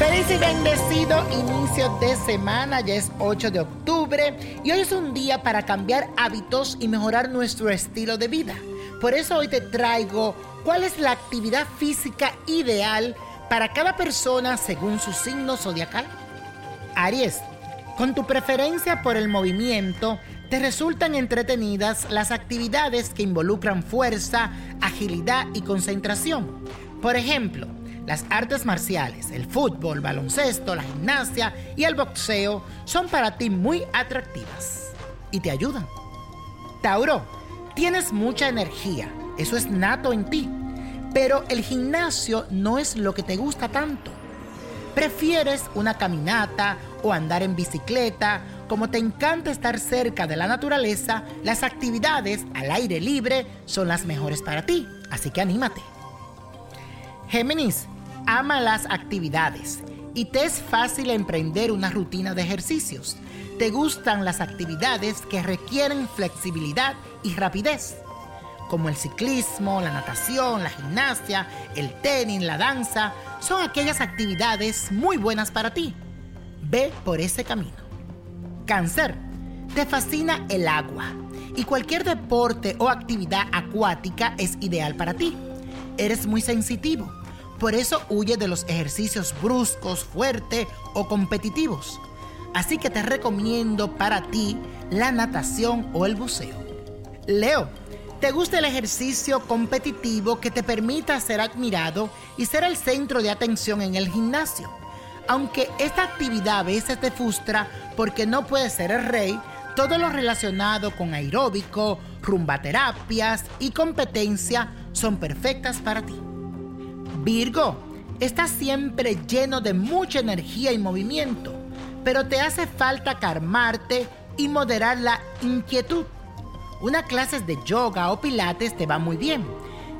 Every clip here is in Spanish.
Bendecido inicio de semana, ya es 8 de octubre y hoy es un día para cambiar hábitos y mejorar nuestro estilo de vida. Por eso hoy te traigo cuál es la actividad física ideal para cada persona según su signo zodiacal. Aries, con tu preferencia por el movimiento, te resultan entretenidas las actividades que involucran fuerza, agilidad y concentración. Por ejemplo, las artes marciales, el fútbol, baloncesto, la gimnasia y el boxeo son para ti muy atractivas y te ayudan. Tauro, tienes mucha energía, eso es nato en ti, pero el gimnasio no es lo que te gusta tanto. Prefieres una caminata o andar en bicicleta, como te encanta estar cerca de la naturaleza, las actividades al aire libre son las mejores para ti, así que anímate. Géminis, ama las actividades y te es fácil emprender una rutina de ejercicios. Te gustan las actividades que requieren flexibilidad y rapidez, como el ciclismo, la natación, la gimnasia, el tenis, la danza. Son aquellas actividades muy buenas para ti. Ve por ese camino. Cáncer, te fascina el agua y cualquier deporte o actividad acuática es ideal para ti. Eres muy sensitivo por eso huye de los ejercicios bruscos, fuertes o competitivos. Así que te recomiendo para ti la natación o el buceo. Leo, ¿te gusta el ejercicio competitivo que te permita ser admirado y ser el centro de atención en el gimnasio? Aunque esta actividad a veces te frustra porque no puedes ser el rey, todo lo relacionado con aeróbico, rumbaterapias y competencia son perfectas para ti. Virgo, estás siempre lleno de mucha energía y movimiento, pero te hace falta calmarte y moderar la inquietud. Una clase de yoga o pilates te va muy bien.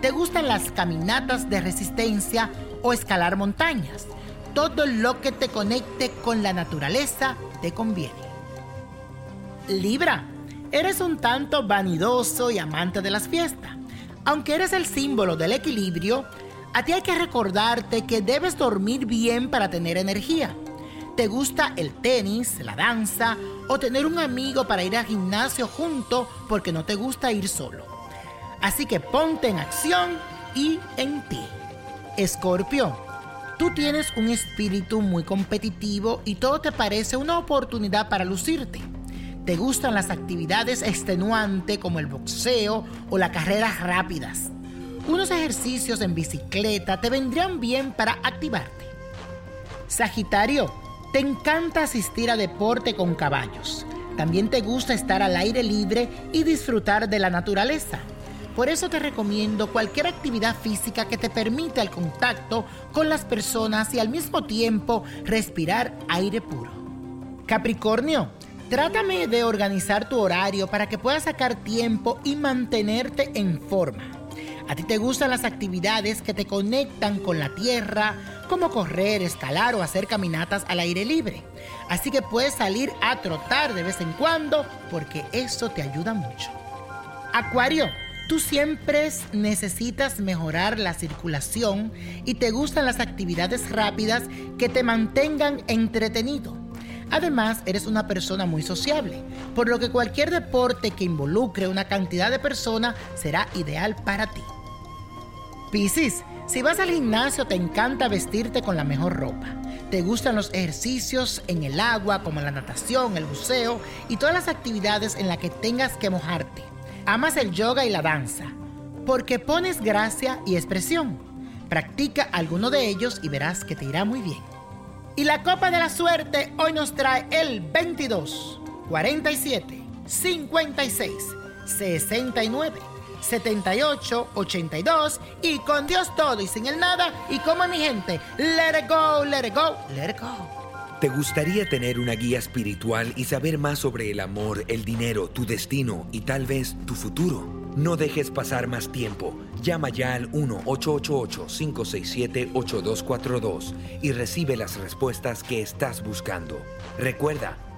Te gustan las caminatas de resistencia o escalar montañas. Todo lo que te conecte con la naturaleza te conviene. Libra, eres un tanto vanidoso y amante de las fiestas. Aunque eres el símbolo del equilibrio, a ti hay que recordarte que debes dormir bien para tener energía. ¿Te gusta el tenis, la danza o tener un amigo para ir al gimnasio junto porque no te gusta ir solo? Así que ponte en acción y en ti. Escorpio, tú tienes un espíritu muy competitivo y todo te parece una oportunidad para lucirte. Te gustan las actividades extenuantes como el boxeo o las carreras rápidas unos ejercicios en bicicleta te vendrían bien para activarte. Sagitario, te encanta asistir a deporte con caballos. También te gusta estar al aire libre y disfrutar de la naturaleza. Por eso te recomiendo cualquier actividad física que te permita el contacto con las personas y al mismo tiempo respirar aire puro. Capricornio, trátame de organizar tu horario para que puedas sacar tiempo y mantenerte en forma. A ti te gustan las actividades que te conectan con la tierra, como correr, escalar o hacer caminatas al aire libre. Así que puedes salir a trotar de vez en cuando porque eso te ayuda mucho. Acuario, tú siempre necesitas mejorar la circulación y te gustan las actividades rápidas que te mantengan entretenido. Además, eres una persona muy sociable, por lo que cualquier deporte que involucre una cantidad de personas será ideal para ti. Piscis, si vas al gimnasio te encanta vestirte con la mejor ropa. Te gustan los ejercicios en el agua como la natación, el buceo y todas las actividades en las que tengas que mojarte. Amas el yoga y la danza porque pones gracia y expresión. Practica alguno de ellos y verás que te irá muy bien. Y la copa de la suerte hoy nos trae el 22, 47, 56, 69. 78 82 y con Dios todo y sin el nada y como mi gente, let it go, let it go, let it go. ¿Te gustaría tener una guía espiritual y saber más sobre el amor, el dinero, tu destino y tal vez tu futuro? No dejes pasar más tiempo. Llama ya al 1-888-567-8242 y recibe las respuestas que estás buscando. Recuerda,